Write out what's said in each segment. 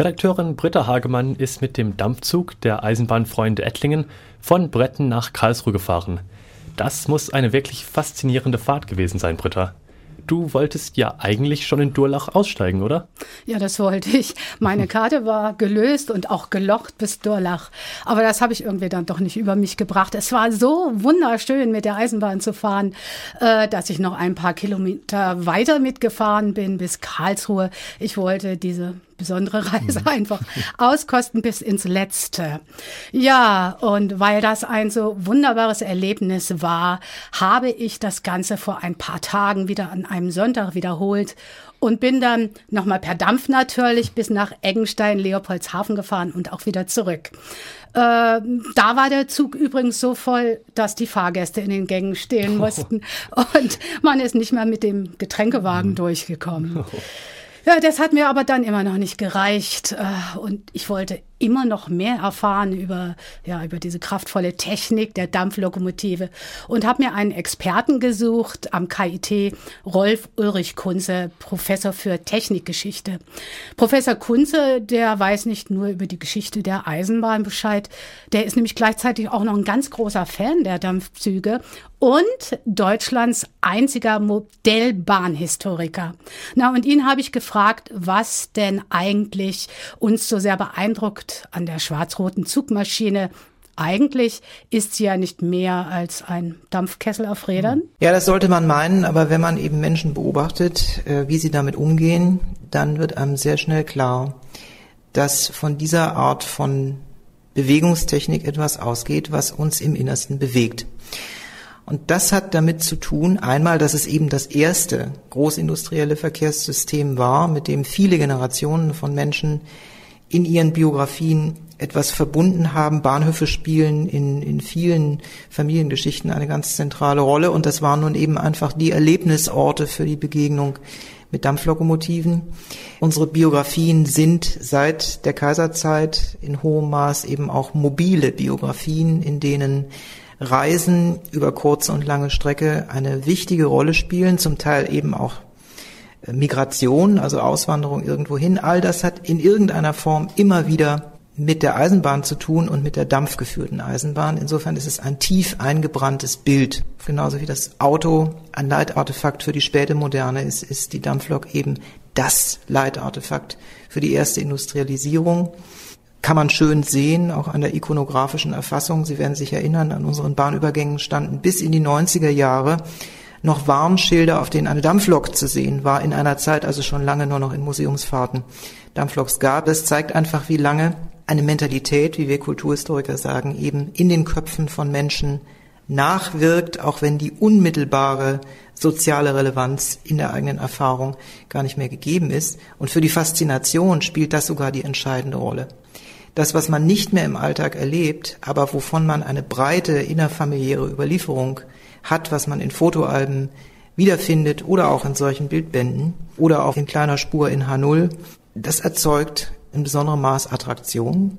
Redakteurin Britta Hagemann ist mit dem Dampfzug der Eisenbahnfreunde Ettlingen von Bretten nach Karlsruhe gefahren. Das muss eine wirklich faszinierende Fahrt gewesen sein, Britta. Du wolltest ja eigentlich schon in Durlach aussteigen, oder? Ja, das wollte ich. Meine Karte war gelöst und auch gelocht bis Durlach. Aber das habe ich irgendwie dann doch nicht über mich gebracht. Es war so wunderschön, mit der Eisenbahn zu fahren, äh, dass ich noch ein paar Kilometer weiter mitgefahren bin bis Karlsruhe. Ich wollte diese besondere Reise mhm. einfach auskosten bis ins Letzte. Ja, und weil das ein so wunderbares Erlebnis war, habe ich das Ganze vor ein paar Tagen wieder an einem Sonntag wiederholt und bin dann nochmal per Dampf natürlich bis nach Eggenstein, Leopoldshafen gefahren und auch wieder zurück. Äh, da war der Zug übrigens so voll, dass die Fahrgäste in den Gängen stehen mussten oh. und man ist nicht mehr mit dem Getränkewagen mhm. durchgekommen. Oh. Ja, das hat mir aber dann immer noch nicht gereicht. Äh, und ich wollte immer noch mehr erfahren über, ja, über diese kraftvolle Technik der Dampflokomotive und habe mir einen Experten gesucht am KIT, Rolf Ulrich Kunze, Professor für Technikgeschichte. Professor Kunze, der weiß nicht nur über die Geschichte der Eisenbahn Bescheid, der ist nämlich gleichzeitig auch noch ein ganz großer Fan der Dampfzüge und Deutschlands einziger Modellbahnhistoriker. Na, und ihn habe ich gefragt, was denn eigentlich uns so sehr beeindruckt an der schwarz-roten Zugmaschine. Eigentlich ist sie ja nicht mehr als ein Dampfkessel auf Rädern. Ja, das sollte man meinen, aber wenn man eben Menschen beobachtet, äh, wie sie damit umgehen, dann wird einem sehr schnell klar, dass von dieser Art von Bewegungstechnik etwas ausgeht, was uns im Innersten bewegt. Und das hat damit zu tun, einmal, dass es eben das erste großindustrielle Verkehrssystem war, mit dem viele Generationen von Menschen in ihren Biografien etwas verbunden haben. Bahnhöfe spielen in, in vielen Familiengeschichten eine ganz zentrale Rolle und das waren nun eben einfach die Erlebnisorte für die Begegnung mit Dampflokomotiven. Unsere Biografien sind seit der Kaiserzeit in hohem Maß eben auch mobile Biografien, in denen Reisen über kurze und lange Strecke eine wichtige Rolle spielen, zum Teil eben auch Migration, also Auswanderung irgendwohin, all das hat in irgendeiner Form immer wieder mit der Eisenbahn zu tun und mit der dampfgeführten Eisenbahn. Insofern ist es ein tief eingebranntes Bild. Genauso wie das Auto ein Leitartefakt für die späte Moderne ist, ist die Dampflok eben das Leitartefakt für die erste Industrialisierung. Kann man schön sehen, auch an der ikonografischen Erfassung. Sie werden sich erinnern, an unseren Bahnübergängen standen bis in die 90er Jahre noch Warnschilder, auf denen eine Dampflok zu sehen war, in einer Zeit also schon lange nur noch in Museumsfahrten Dampfloks gab. Das zeigt einfach, wie lange eine Mentalität, wie wir Kulturhistoriker sagen, eben in den Köpfen von Menschen nachwirkt, auch wenn die unmittelbare soziale Relevanz in der eigenen Erfahrung gar nicht mehr gegeben ist. Und für die Faszination spielt das sogar die entscheidende Rolle. Das, was man nicht mehr im Alltag erlebt, aber wovon man eine breite innerfamiliäre Überlieferung hat, was man in Fotoalben wiederfindet oder auch in solchen Bildbänden oder auch in kleiner Spur in H0, das erzeugt in besonderem Maß Attraktion.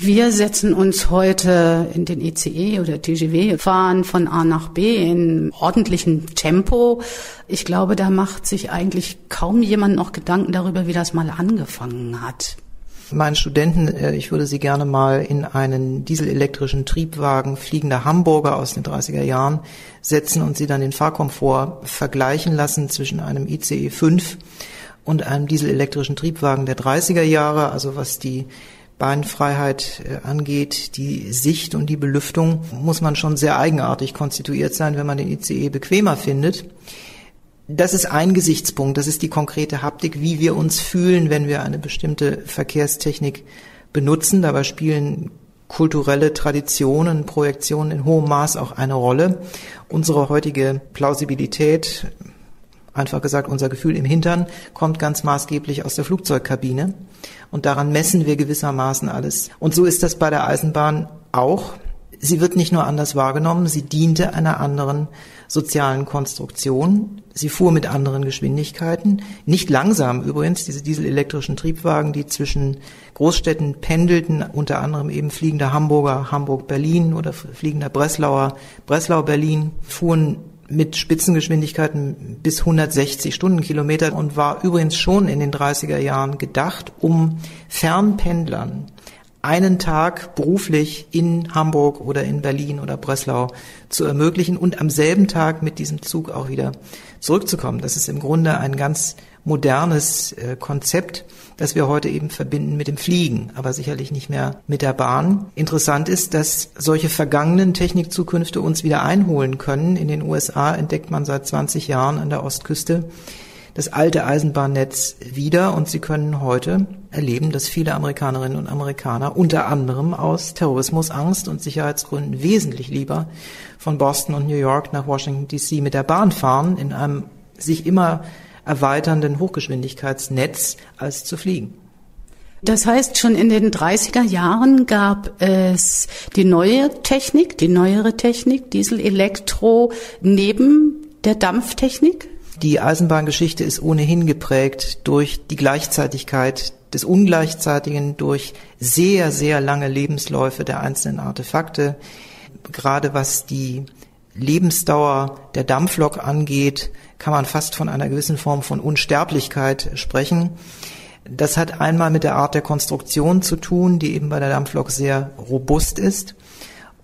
Wir setzen uns heute in den ICE oder TGW, fahren von A nach B in ordentlichem Tempo. Ich glaube, da macht sich eigentlich kaum jemand noch Gedanken darüber, wie das mal angefangen hat meinen Studenten, äh, ich würde sie gerne mal in einen dieselelektrischen Triebwagen fliegender Hamburger aus den 30er Jahren setzen und sie dann den Fahrkomfort vergleichen lassen zwischen einem ICE 5 und einem dieselelektrischen Triebwagen der 30er Jahre, also was die Beinfreiheit äh, angeht, die Sicht und die Belüftung, muss man schon sehr eigenartig konstituiert sein, wenn man den ICE bequemer findet. Das ist ein Gesichtspunkt, das ist die konkrete Haptik, wie wir uns fühlen, wenn wir eine bestimmte Verkehrstechnik benutzen. Dabei spielen kulturelle Traditionen, Projektionen in hohem Maß auch eine Rolle. Unsere heutige Plausibilität, einfach gesagt unser Gefühl im Hintern, kommt ganz maßgeblich aus der Flugzeugkabine. Und daran messen wir gewissermaßen alles. Und so ist das bei der Eisenbahn auch. Sie wird nicht nur anders wahrgenommen, sie diente einer anderen sozialen Konstruktion. Sie fuhr mit anderen Geschwindigkeiten, nicht langsam übrigens, diese dieselelektrischen Triebwagen, die zwischen Großstädten pendelten, unter anderem eben fliegender Hamburger, Hamburg-Berlin oder fliegender Breslauer, Breslau-Berlin, fuhren mit Spitzengeschwindigkeiten bis 160 Stundenkilometer und war übrigens schon in den 30er Jahren gedacht, um Fernpendlern einen Tag beruflich in Hamburg oder in Berlin oder Breslau zu ermöglichen und am selben Tag mit diesem Zug auch wieder zurückzukommen. Das ist im Grunde ein ganz modernes äh, Konzept, das wir heute eben verbinden mit dem Fliegen, aber sicherlich nicht mehr mit der Bahn. Interessant ist, dass solche vergangenen Technikzukünfte uns wieder einholen können. In den USA entdeckt man seit 20 Jahren an der Ostküste das alte Eisenbahnnetz wieder und sie können heute erleben, dass viele Amerikanerinnen und Amerikaner unter anderem aus Terrorismusangst und Sicherheitsgründen wesentlich lieber von Boston und New York nach Washington DC mit der Bahn fahren, in einem sich immer erweiternden Hochgeschwindigkeitsnetz, als zu fliegen. Das heißt, schon in den 30er Jahren gab es die neue Technik, die neuere Technik, Diesel, Elektro, neben der Dampftechnik? Die Eisenbahngeschichte ist ohnehin geprägt durch die Gleichzeitigkeit des Ungleichzeitigen, durch sehr, sehr lange Lebensläufe der einzelnen Artefakte. Gerade was die Lebensdauer der Dampflok angeht, kann man fast von einer gewissen Form von Unsterblichkeit sprechen. Das hat einmal mit der Art der Konstruktion zu tun, die eben bei der Dampflok sehr robust ist.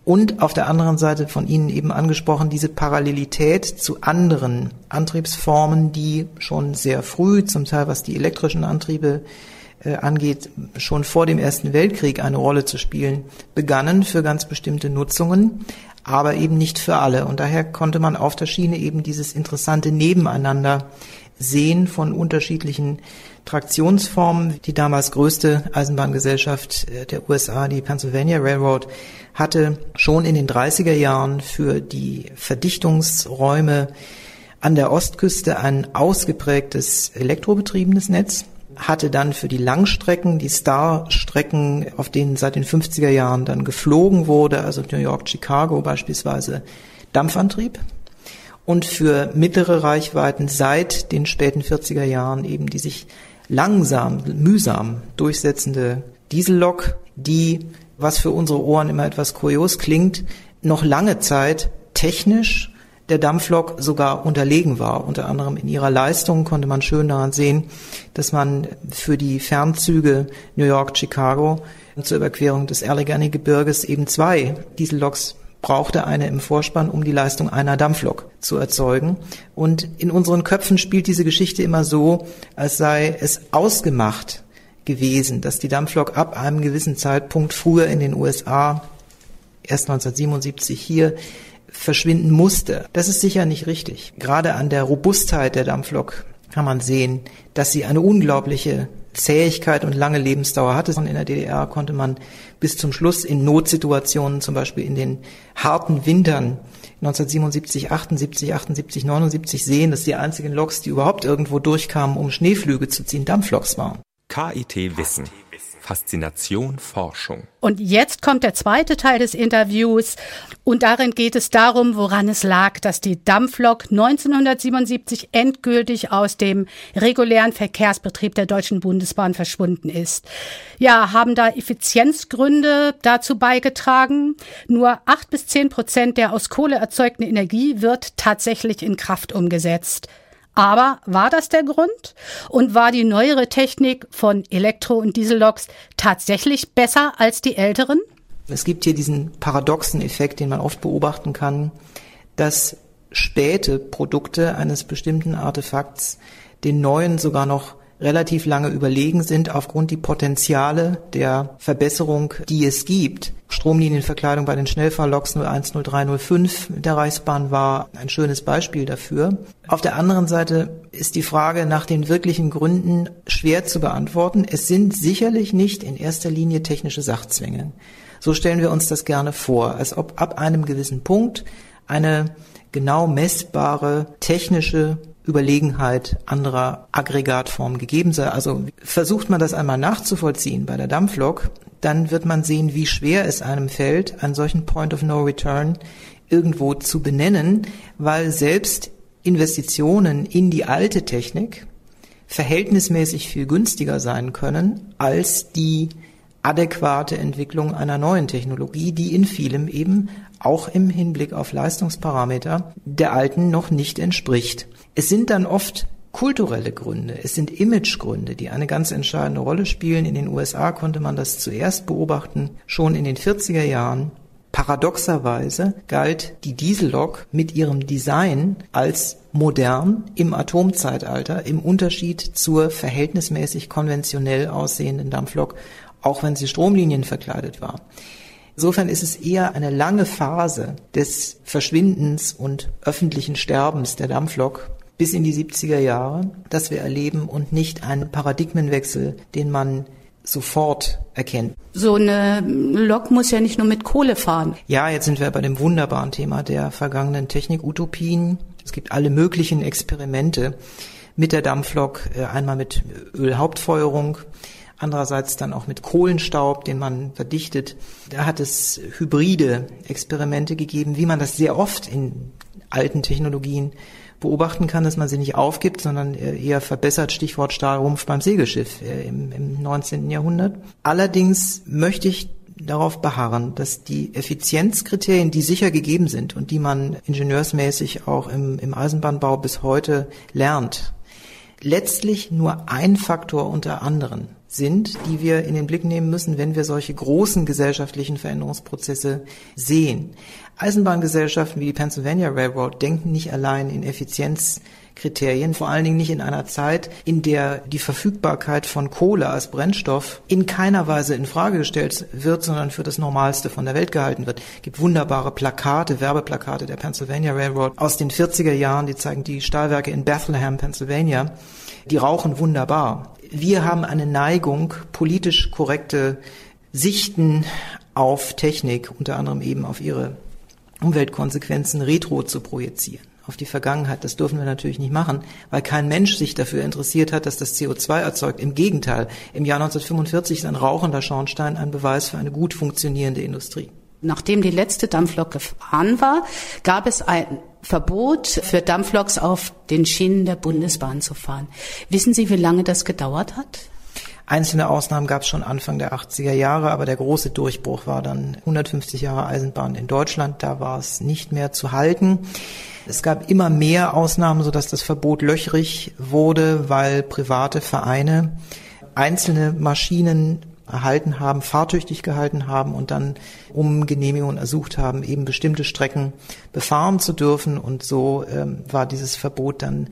Und auf der anderen Seite von Ihnen eben angesprochen, diese Parallelität zu anderen Antriebsformen, die schon sehr früh, zum Teil was die elektrischen Antriebe äh, angeht, schon vor dem Ersten Weltkrieg eine Rolle zu spielen, begannen für ganz bestimmte Nutzungen, aber eben nicht für alle. Und daher konnte man auf der Schiene eben dieses interessante Nebeneinander sehen von unterschiedlichen Traktionsformen. Die damals größte Eisenbahngesellschaft äh, der USA, die Pennsylvania Railroad, hatte schon in den 30er Jahren für die Verdichtungsräume an der Ostküste ein ausgeprägtes elektrobetriebenes Netz, hatte dann für die Langstrecken, die Star-Strecken, auf denen seit den 50er Jahren dann geflogen wurde, also New York, Chicago beispielsweise, Dampfantrieb und für mittlere Reichweiten seit den späten 40er Jahren eben die sich langsam, mühsam durchsetzende Diesellok, die, was für unsere Ohren immer etwas kurios klingt, noch lange Zeit technisch der Dampflok sogar unterlegen war. Unter anderem in ihrer Leistung konnte man schön daran sehen, dass man für die Fernzüge New York, Chicago zur Überquerung des Allegheny-Gebirges eben zwei Dieselloks brauchte eine im Vorspann, um die Leistung einer Dampflok zu erzeugen. Und in unseren Köpfen spielt diese Geschichte immer so, als sei es ausgemacht gewesen, dass die Dampflok ab einem gewissen Zeitpunkt früher in den USA, erst 1977 hier, verschwinden musste. Das ist sicher nicht richtig. Gerade an der Robustheit der Dampflok kann man sehen, dass sie eine unglaubliche Zähigkeit und lange Lebensdauer hatte. In der DDR konnte man bis zum Schluss in Notsituationen, zum Beispiel in den harten Wintern 1977, 78, 78, 79 sehen, dass die einzigen Loks, die überhaupt irgendwo durchkamen, um Schneeflüge zu ziehen, Dampfloks waren. KIT Wissen. Faszination Forschung. Und jetzt kommt der zweite Teil des Interviews und darin geht es darum, woran es lag, dass die Dampflok 1977 endgültig aus dem regulären Verkehrsbetrieb der Deutschen Bundesbahn verschwunden ist. Ja, haben da Effizienzgründe dazu beigetragen? Nur acht bis zehn Prozent der aus Kohle erzeugten Energie wird tatsächlich in Kraft umgesetzt. Aber war das der Grund? Und war die neuere Technik von Elektro- und Dieselloks tatsächlich besser als die älteren? Es gibt hier diesen paradoxen Effekt, den man oft beobachten kann, dass späte Produkte eines bestimmten Artefakts den neuen sogar noch relativ lange überlegen sind aufgrund die Potenziale der Verbesserung, die es gibt. Stromlinienverkleidung bei den Schnellfahrloks 010305 der Reichsbahn war ein schönes Beispiel dafür. Auf der anderen Seite ist die Frage nach den wirklichen Gründen schwer zu beantworten. Es sind sicherlich nicht in erster Linie technische Sachzwänge. So stellen wir uns das gerne vor, als ob ab einem gewissen Punkt eine genau messbare technische Überlegenheit anderer Aggregatformen gegeben sei. Also versucht man das einmal nachzuvollziehen bei der Dampflok, dann wird man sehen, wie schwer es einem fällt, einen solchen Point of No Return irgendwo zu benennen, weil selbst Investitionen in die alte Technik verhältnismäßig viel günstiger sein können als die adäquate Entwicklung einer neuen Technologie, die in vielem eben auch im Hinblick auf Leistungsparameter der alten noch nicht entspricht. Es sind dann oft kulturelle Gründe, es sind Imagegründe, die eine ganz entscheidende Rolle spielen. In den USA konnte man das zuerst beobachten, schon in den 40er Jahren. Paradoxerweise galt die Diesellok mit ihrem Design als modern im Atomzeitalter im Unterschied zur verhältnismäßig konventionell aussehenden Dampflok, auch wenn sie Stromlinien verkleidet war. Insofern ist es eher eine lange Phase des Verschwindens und öffentlichen Sterbens der Dampflok bis in die 70er Jahre, dass wir erleben und nicht einen Paradigmenwechsel, den man sofort erkennt. So eine Lok muss ja nicht nur mit Kohle fahren. Ja, jetzt sind wir bei dem wunderbaren Thema der vergangenen Technikutopien. Es gibt alle möglichen Experimente mit der Dampflok, äh, einmal mit Ölhauptfeuerung, andererseits dann auch mit Kohlenstaub, den man verdichtet. Da hat es hybride Experimente gegeben, wie man das sehr oft in alten Technologien beobachten kann, dass man sie nicht aufgibt, sondern eher verbessert, Stichwort Stahlrumpf beim Segelschiff äh, im, im 19. Jahrhundert. Allerdings möchte ich darauf beharren, dass die Effizienzkriterien, die sicher gegeben sind und die man ingenieursmäßig auch im, im Eisenbahnbau bis heute lernt, letztlich nur ein Faktor unter anderen sind, die wir in den Blick nehmen müssen, wenn wir solche großen gesellschaftlichen Veränderungsprozesse sehen. Eisenbahngesellschaften wie die Pennsylvania Railroad denken nicht allein in Effizienzkriterien, vor allen Dingen nicht in einer Zeit, in der die Verfügbarkeit von Kohle als Brennstoff in keiner Weise in Frage gestellt wird, sondern für das Normalste von der Welt gehalten wird. Es gibt wunderbare Plakate, Werbeplakate der Pennsylvania Railroad aus den 40er Jahren, die zeigen die Stahlwerke in Bethlehem, Pennsylvania. Die rauchen wunderbar wir haben eine Neigung, politisch korrekte Sichten auf Technik, unter anderem eben auf ihre Umweltkonsequenzen retro zu projizieren auf die Vergangenheit. Das dürfen wir natürlich nicht machen, weil kein Mensch sich dafür interessiert hat, dass das CO2 erzeugt. Im Gegenteil, im Jahr 1945 ist ein rauchender Schornstein ein Beweis für eine gut funktionierende Industrie. Nachdem die letzte Dampflok gefahren war, gab es ein Verbot für Dampfloks auf den Schienen der Bundesbahn zu fahren. Wissen Sie, wie lange das gedauert hat? Einzelne Ausnahmen gab es schon Anfang der 80er Jahre, aber der große Durchbruch war dann 150 Jahre Eisenbahn in Deutschland. Da war es nicht mehr zu halten. Es gab immer mehr Ausnahmen, sodass das Verbot löchrig wurde, weil private Vereine einzelne Maschinen erhalten haben, fahrtüchtig gehalten haben und dann um Genehmigungen ersucht haben, eben bestimmte Strecken befahren zu dürfen. Und so ähm, war dieses Verbot dann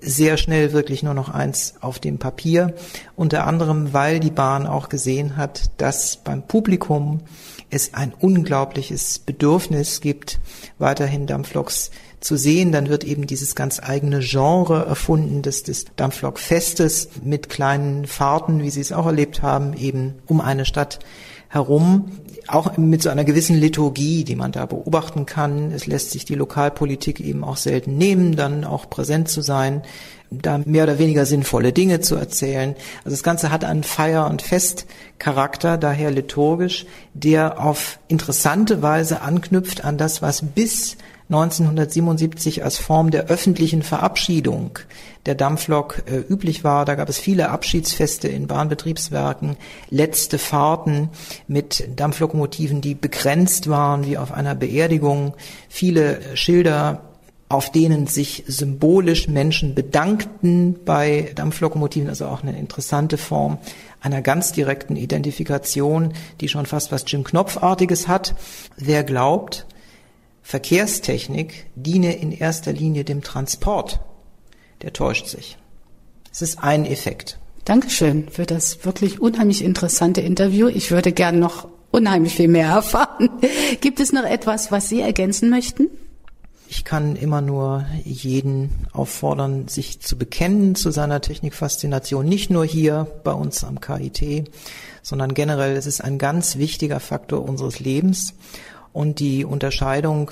sehr schnell wirklich nur noch eins auf dem Papier. Unter anderem, weil die Bahn auch gesehen hat, dass beim Publikum es ein unglaubliches Bedürfnis gibt, weiterhin Dampfloks zu sehen. Dann wird eben dieses ganz eigene Genre erfunden, des, des Dampflokfestes mit kleinen Fahrten, wie Sie es auch erlebt haben, eben um eine Stadt herum, auch mit so einer gewissen Liturgie, die man da beobachten kann. Es lässt sich die Lokalpolitik eben auch selten nehmen, dann auch präsent zu sein, da mehr oder weniger sinnvolle Dinge zu erzählen. Also das Ganze hat einen Feier- und Festcharakter, daher liturgisch, der auf interessante Weise anknüpft an das, was bis 1977 als Form der öffentlichen Verabschiedung der Dampflok äh, üblich war. Da gab es viele Abschiedsfeste in Bahnbetriebswerken, letzte Fahrten mit Dampflokomotiven, die begrenzt waren, wie auf einer Beerdigung, viele Schilder auf denen sich symbolisch Menschen bedankten bei Dampflokomotiven, also auch eine interessante Form einer ganz direkten Identifikation, die schon fast was Jim Knopfartiges hat. Wer glaubt, Verkehrstechnik diene in erster Linie dem Transport, der täuscht sich. Es ist ein Effekt. Dankeschön für das wirklich unheimlich interessante Interview. Ich würde gern noch unheimlich viel mehr erfahren. Gibt es noch etwas, was Sie ergänzen möchten? Ich kann immer nur jeden auffordern, sich zu bekennen zu seiner Technikfaszination. Nicht nur hier bei uns am KIT, sondern generell. Es ist ein ganz wichtiger Faktor unseres Lebens und die Unterscheidung,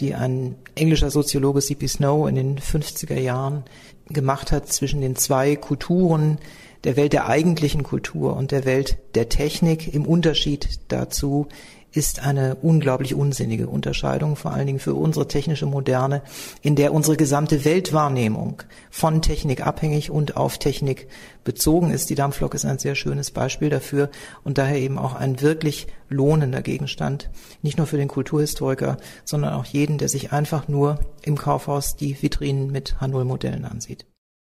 die ein englischer Soziologe C.P. Snow in den 50er Jahren gemacht hat zwischen den zwei Kulturen, der Welt der eigentlichen Kultur und der Welt der Technik im Unterschied dazu, ist eine unglaublich unsinnige Unterscheidung, vor allen Dingen für unsere technische Moderne, in der unsere gesamte Weltwahrnehmung von Technik abhängig und auf Technik bezogen ist. Die Dampflok ist ein sehr schönes Beispiel dafür und daher eben auch ein wirklich lohnender Gegenstand, nicht nur für den Kulturhistoriker, sondern auch jeden, der sich einfach nur im Kaufhaus die Vitrinen mit H0-Modellen ansieht.